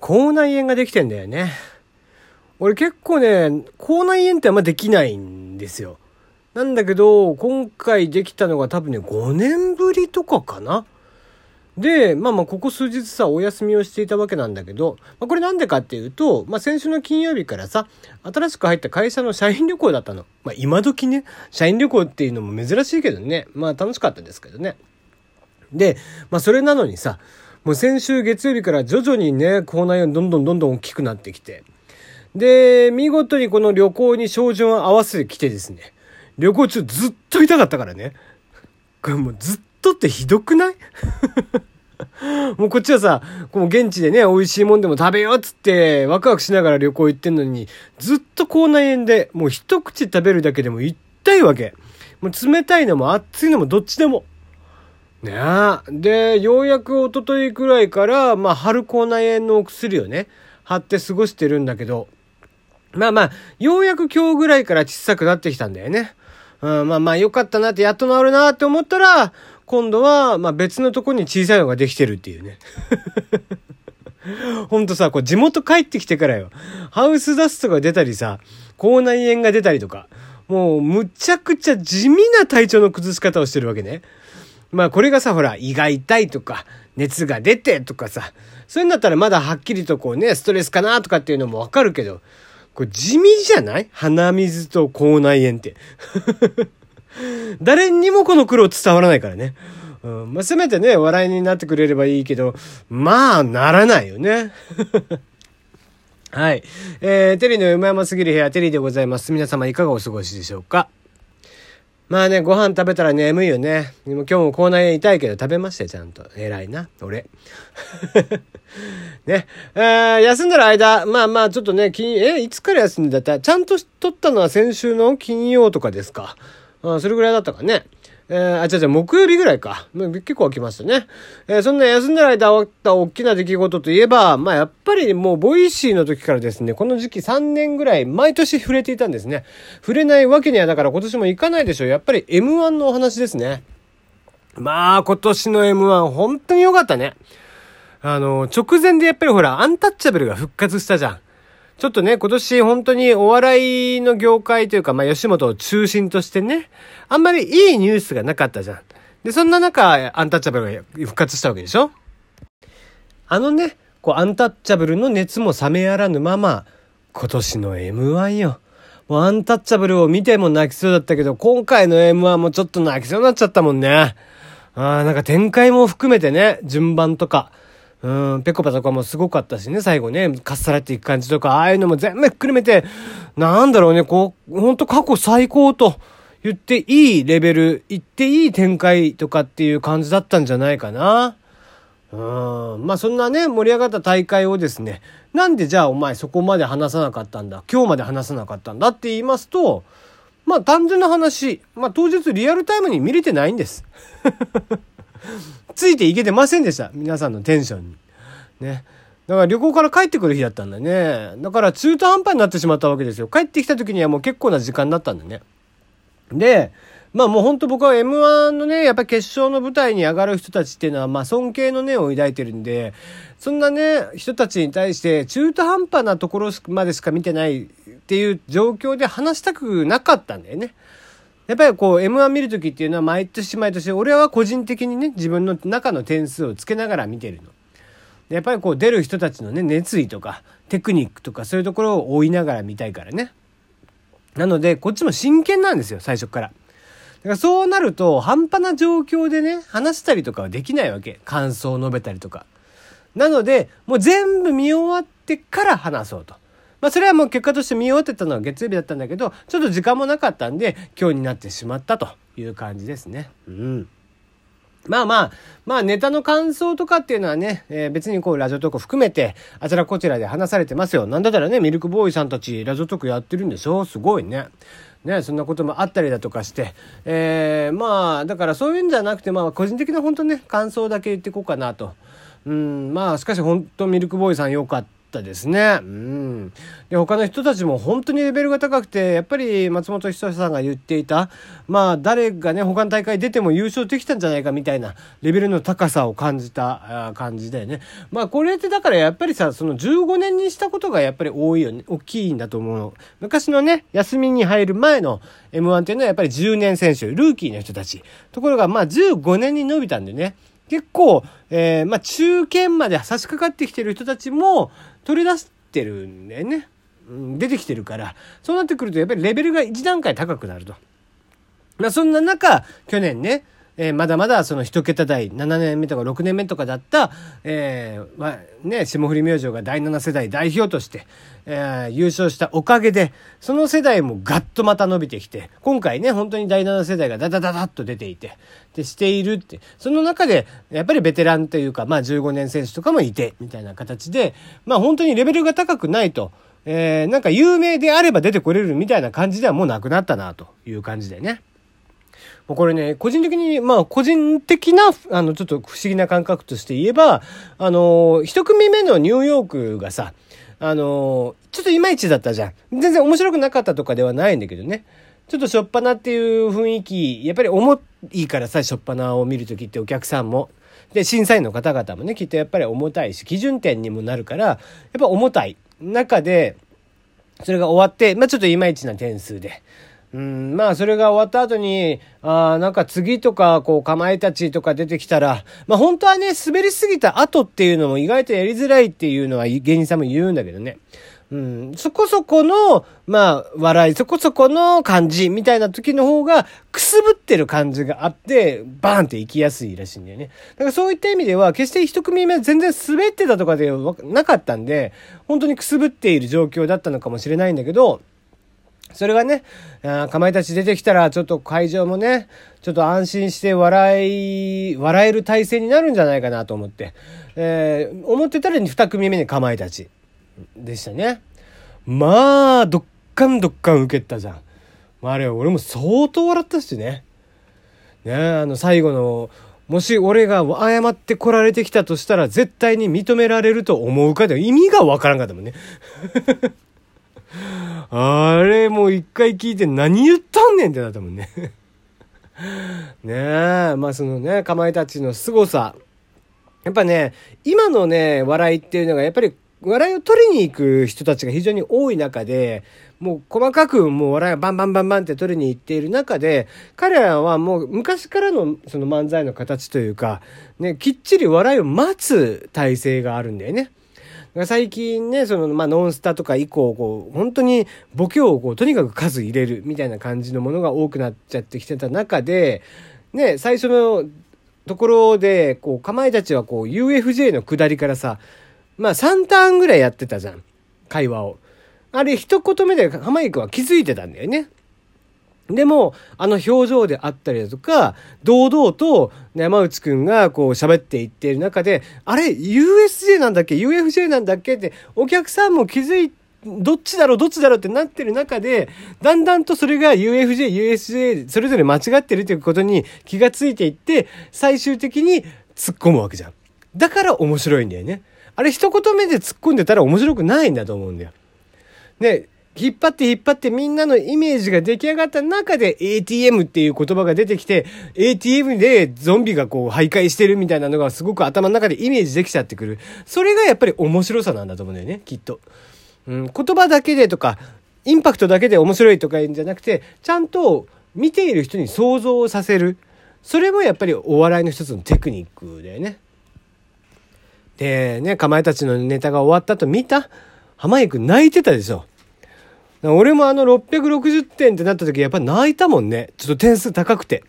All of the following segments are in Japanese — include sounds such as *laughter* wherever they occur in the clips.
口内炎ができてんだよね。俺結構ね、口内炎ってあんまできないんですよ。なんだけど、今回できたのが多分ね、5年ぶりとかかな。で、まあまあ、ここ数日さ、お休みをしていたわけなんだけど、まあ、これなんでかっていうと、まあ、先週の金曜日からさ、新しく入った会社の社員旅行だったの。まあ、今時ね、社員旅行っていうのも珍しいけどね、まあ、楽しかったですけどね。で、まあ、それなのにさ、もう先週月曜日から徐々にね、口内炎どんどんどんどん大きくなってきて、で、見事にこの旅行に照準を合わせてきてですね、旅行中ずっと痛かったからね。これもうずっとってひどくない？*laughs* もうこっちはさ、この現地でね、美味しいもんでも食べようっつってワクワクしながら旅行行ってんのに、ずっと口内炎で、もう一口食べるだけでも痛いわけ。もう冷たいのも熱いのもどっちでも。ねえ。で、ようやく一昨日くらいから、まあ、春口内炎のお薬をね、貼って過ごしてるんだけど、まあまあ、ようやく今日ぐらいから小さくなってきたんだよね。うん、まあまあ、よかったなって、やっと治るなって思ったら、今度は、まあ別のとこに小さいのができてるっていうね。*laughs* ほんとさ、こう地元帰ってきてからよ。ハウスダストが出たりさ、口内炎が出たりとか、もうむちゃくちゃ地味な体調の崩し方をしてるわけね。まあこれがさ、ほら、胃が痛いとか、熱が出てとかさ、そういうんだったらまだはっきりとこうね、ストレスかなとかっていうのもわかるけど、これ地味じゃない？鼻水と口内炎って。*laughs* 誰にもこの苦労伝わらないからね。うん、まあ、せめてね、笑いになってくれればいいけど、まあ、ならないよね。*laughs* はい。えー、テリーの山山すぎる部屋、テリーでございます。皆様いかがお過ごしでしょうか？まあね、ご飯食べたら眠いよね。でも今日も口内炎痛いけど食べましたよ、ちゃんと。偉いな、俺。*laughs* ね。えー、休んでる間、まあまあちょっとね、金、え、いつから休んでた？ちゃんと取ったのは先週の金曜とかですか？うん、それぐらいだったかね。えー、あ、違う違う、木曜日ぐらいか。結構来ましたね。えー、そんな休んでる間起きた大きな出来事といえば、まあやっぱりもう Voicy の時からですね、この時期3年ぐらい毎年触れていたんですね。触れないわけにはだから今年も行かないでしょう。やっぱり M1 のお話ですね。まあ今年の M1 本当に良かったね。あの、直前でやっぱりほら、アンタッチャブルが復活したじゃん。ちょっとね、今年本当にお笑いの業界というか、まあ、吉本を中心としてね、あんまりいいニュースがなかったじゃん。で、そんな中、アンタッチャブルが復活したわけでしょ？あのね、こう、アンタッチャブルの熱も冷めやらぬまま、今年の M1 よ。もうアンタッチャブルを見ても泣きそうだったけど、今回の M1 もちょっと泣きそうになっちゃったもんね。ああ、なんか展開も含めてね、順番とか。うん、ペコパとかもすごかったしね、最後ね、かっさらっていく感じとか、ああいうのも全部ひっくるめて、なんだろうね、こう、ほんと過去最高と言っていいレベル、言っていい展開とかっていう感じだったんじゃないかな。うん、まあそんなね、盛り上がった大会をですね、なんでじゃあお前そこまで話さなかったんだ、今日まで話さなかったんだって言いますと、まあ単純な話、まあ当日リアルタイムに見れてないんです。ついていけてませんでした。皆さんのテンションに。ね。だから旅行から帰ってくる日だったんだね。だから中途半端になってしまったわけですよ。帰ってきた時にはもう結構な時間だったんだね。で、まあもうほんと僕は M1 のね、やっぱ決勝の舞台に上がる人たちっていうのは、まあ尊敬の念を抱いてるんで、そんなね、人たちに対して中途半端なところまでしか見てないっていう状況で話したくなかったんだよね。やっぱりこう M1 見るときっていうのは毎年毎年俺は個人的にね自分の中の点数をつけながら見てるの。やっぱりこう出る人たちのね熱意とかテクニックとかそういうところを追いながら見たいからね。なのでこっちも真剣なんですよ最初から。だからそうなると半端な状況でね話したりとかはできないわけ。感想を述べたりとか。なのでもう全部見終わってから話そうと。まあそれはもう結果として見終わってたのは月曜日だったんだけど、ちょっと時間もなかったんで、今日になってしまったという感じですね。うん。まあまあ、まあネタの感想とかっていうのはね、えー、別にこうラジオトーク含めて、あちらこちらで話されてますよ。なんだったらね、ミルクボーイさんたちラジオトークやってるんでしょ？すごいね。ね、そんなこともあったりだとかして、えー、まあ、だからそういうんじゃなくて、まあ個人的な本当ね、感想だけ言っていこうかなと。うん、まあしかし本当ミルクボーイさん良かった。ったですね。うん。で、他の人たちも本当にレベルが高くて、やっぱり松本人志さんが言っていた、まあ誰がね、他の大会出ても優勝できたんじゃないかみたいなレベルの高さを感じた感じだよね。まあこれってだからやっぱりさ、その15年にしたことがやっぱり多いよね、大きいんだと思うの。昔のね、休みに入る前の M1 っていうのはやっぱり10年選手、ルーキーの人たち。ところがまあ15年に伸びたんでね、結構、えー、まあ、中堅まで差し掛かってきてる人たちも取り出してるんだよね。うん、出てきてるから、そうなってくるとやっぱりレベルが1段階高くなると。まあ、そんな中、去年ね、えー、まだまだその一桁台、7年目とか6年目とかだった、えー、まあ、ね、霜降り明星が第7世代代表として、えー、優勝したおかげで、その世代もガッとまた伸びてきて、今回ね、本当に第7世代がダダダダッと出ていて、で、しているって、その中で、やっぱりベテランというか、まあ15年選手とかもいて、みたいな形で、まあ本当にレベルが高くないと、えー、なんか有名であれば出てこれるみたいな感じではもうなくなったな、という感じでね。もうこれね、個人的に、まあ、個人的な、あの、ちょっと不思議な感覚として言えば、あの、一組目のニューヨークがさ、あの、ちょっといまいちだったじゃん。全然面白くなかったとかではないんだけどね。ちょっとしょっぱなっていう雰囲気、やっぱり重いからさ、しょっぱなを見るときってお客さんも。で、審査員の方々もね、きっとやっぱり重たいし、基準点にもなるから、やっぱ重たい中で、それが終わって、まあちょっといまいちな点数で。うん、まあそれが終わった後に、ああ、なんか次とか、こう、かまいたちとか出てきたら、まあ本当はね、滑りすぎた後っていうのも意外とやりづらいっていうのは芸人さんも言うんだけどね。うん、そこそこの、まあ、笑い、そこそこの感じみたいな時の方が、くすぶってる感じがあって、バーンって行きやすいらしいんだよね。だからそういった意味では、決して一組目全然滑ってたとかではなかったんで、本当にくすぶっている状況だったのかもしれないんだけど、それがね、かまいたち出てきたら、ちょっと会場もね、ちょっと安心して笑い、笑える体制になるんじゃないかなと思って、えー、思ってたら二組目にかまいたちでしたね。まあ、どっかんどっかん受けたじゃん。まあ、あれ、俺も相当笑ったしね。ねあの、最後の、もし俺が謝って来られてきたとしたら絶対に認められると思うかで意味がわからんかったもんね。あれもう一回聞いて何言ったんねんってなったもんね *laughs* ねえ、まあそのね、かまいたちの凄さ。やっぱね、今のね、笑いっていうのがやっぱり笑いを取りに行く人たちが非常に多い中で、もう細かくもう笑いをバンバンバンバンって取りに行っている中で、彼らはもう昔からのその漫才の形というか、ね、きっちり笑いを待つ体制があるんだよね。最近ね、その、まあ、ノンスタとか以降、こう、本当にボケをこう、とにかく数入れるみたいな感じのものが多くなっちゃってきてた中で、ね、最初のところで、こう、かまいたちはこう、UFJ の下りからさ、まあ、3ターンぐらいやってたじゃん。会話を。あれ、一言目で浜井くんは気づいてたんだよね。でも、あの表情であったりだとか、堂々と山内くんがこう喋っていっている中で、あれ、USJ なんだっけ ?UFJ なんだっけ？って、お客さんも気づいどっちだろう？どっちだろう？ってなってる中で、だんだんとそれが UFJ、USJ、それぞれ間違ってるということに気がついていって、最終的に突っ込むわけじゃん。だから面白いんだよね。あれ一言目で突っ込んでたら面白くないんだと思うんだよ。ね、引っ張って引っ張ってみんなのイメージが出来上がった中で ATM っていう言葉が出てきて、ATM でゾンビがこう徘徊してるみたいなのがすごく頭の中でイメージできちゃってくる。それがやっぱり面白さなんだと思うんだよね、きっと。うん、言葉だけでとか、インパクトだけで面白いとか言うんじゃなくて、ちゃんと見ている人に想像をさせる。それもやっぱりお笑いの一つのテクニックだよね。で、ね、かまいたちのネタが終わったと見た？濱家くん泣いてたでしょ。俺もあの660点ってなった時やっぱ泣いたもんね。ちょっと点数高くて。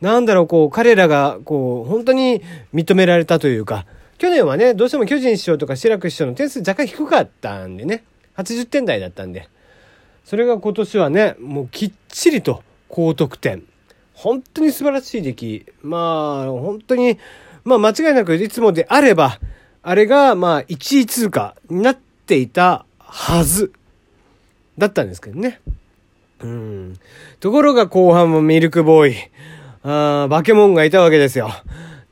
なんだろう、こう、彼らが、こう、本当に認められたというか、去年はね、どうしても巨人師匠とか志らく師匠の点数若干低かったんでね、80点台だったんで、それが今年はね、もうきっちりと高得点。本当に素晴らしい出来。まあ、本当に、まあ間違いなくいつもであれば、あれがまあ1位通過になっていたはず。だったんですけどね。うん。ところが後半もミルクボーイ、あバケモンがいたわけですよ。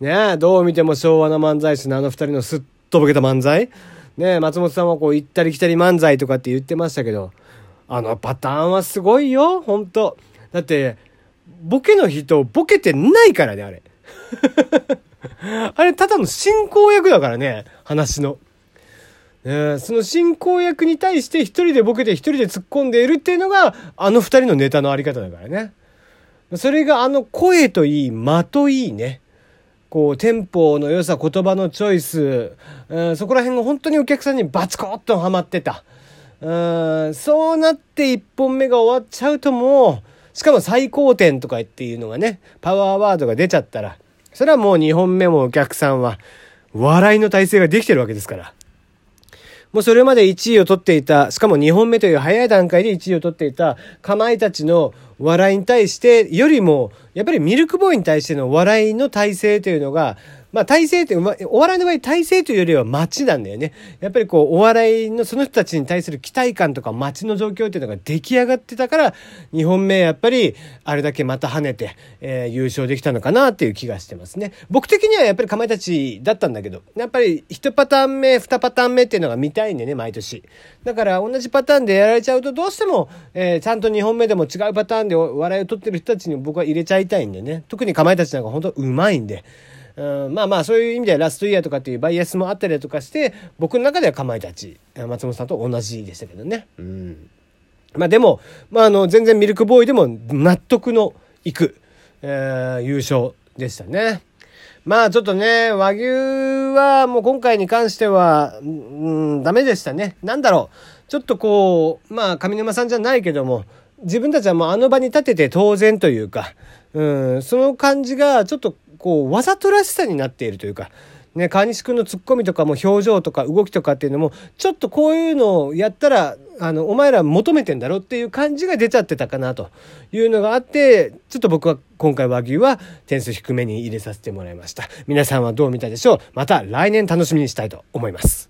ねえどう見ても昭和の漫才師のあの二人のすっとぼけた漫才。ねえ、松本さんはこう行ったり来たり漫才とかって言ってましたけど、あのパターンはすごいよ、本当だって、ボケの人、ボケてないからね、あれ。*laughs* あれ、ただの進行役だからね、話の。えその進行役に対して一人でボケて一人で突っ込んでいるっていうのが、あの二人のネタのあり方だからね。それがあの声といい、間といいね。こう、テンポの良さ、言葉のチョイス、うん、そこら辺が本当にお客さんにバツコッとハマってた。うん、そうなって一本目が終わっちゃうともう、しかも最高点とかっていうのがね、パワーワードが出ちゃったら、それはもう2本目もお客さんは、笑いの体制ができてるわけですから。もうそれまで1位を取っていた、しかも2本目という早い段階で1位を取っていた、かまいたちの笑いに対して、よりも、やっぱりミルクボーイに対しての笑いの体制というのが、まあ体制って、お笑いの場合体制というよりは街なんだよね。やっぱりこう、お笑いのその人たちに対する期待感とか街の状況っていうのが出来上がってたから、2本目やっぱり、あれだけまた跳ねて、えー、優勝できたのかなっていう気がしてますね。僕的にはやっぱりかまいたちだったんだけど、やっぱり1パターン目、2パターン目っていうのが見たいんでね、毎年。だから同じパターンでやられちゃうとどうしても、えー、ちゃんと2本目でも違うパターンで笑いを取ってる人たちに僕は入れちゃいたいんでね。特にかまいたちなんか本当うまいんで。うん、まあまあそういう意味ではラストイヤーとかっていうバイアスもあったりとかして僕の中ではかまいたち松本さんと同じでしたけどね。うん、まあでも、まあ、あの全然ミルクボーイでも納得のいく、えー、優勝でしたね。まあちょっとね、和牛はもう今回に関しては、うん、ダメでしたね。なんだろう。ちょっとこう、まあ上沼さんじゃないけども、自分たちはもうあの場に立てて当然というか、うん、その感じがちょっとこう、わざとらしさになっているというか、ね、川西くんのツッコミとかも表情とか動きとかっていうのも、ちょっとこういうのをやったら、あの、お前ら求めてんだろっていう感じが出ちゃってたかなというのがあって、ちょっと僕は今回和牛は点数低めに入れさせてもらいました。皆さんはどう見たでしょう？また来年楽しみにしたいと思います。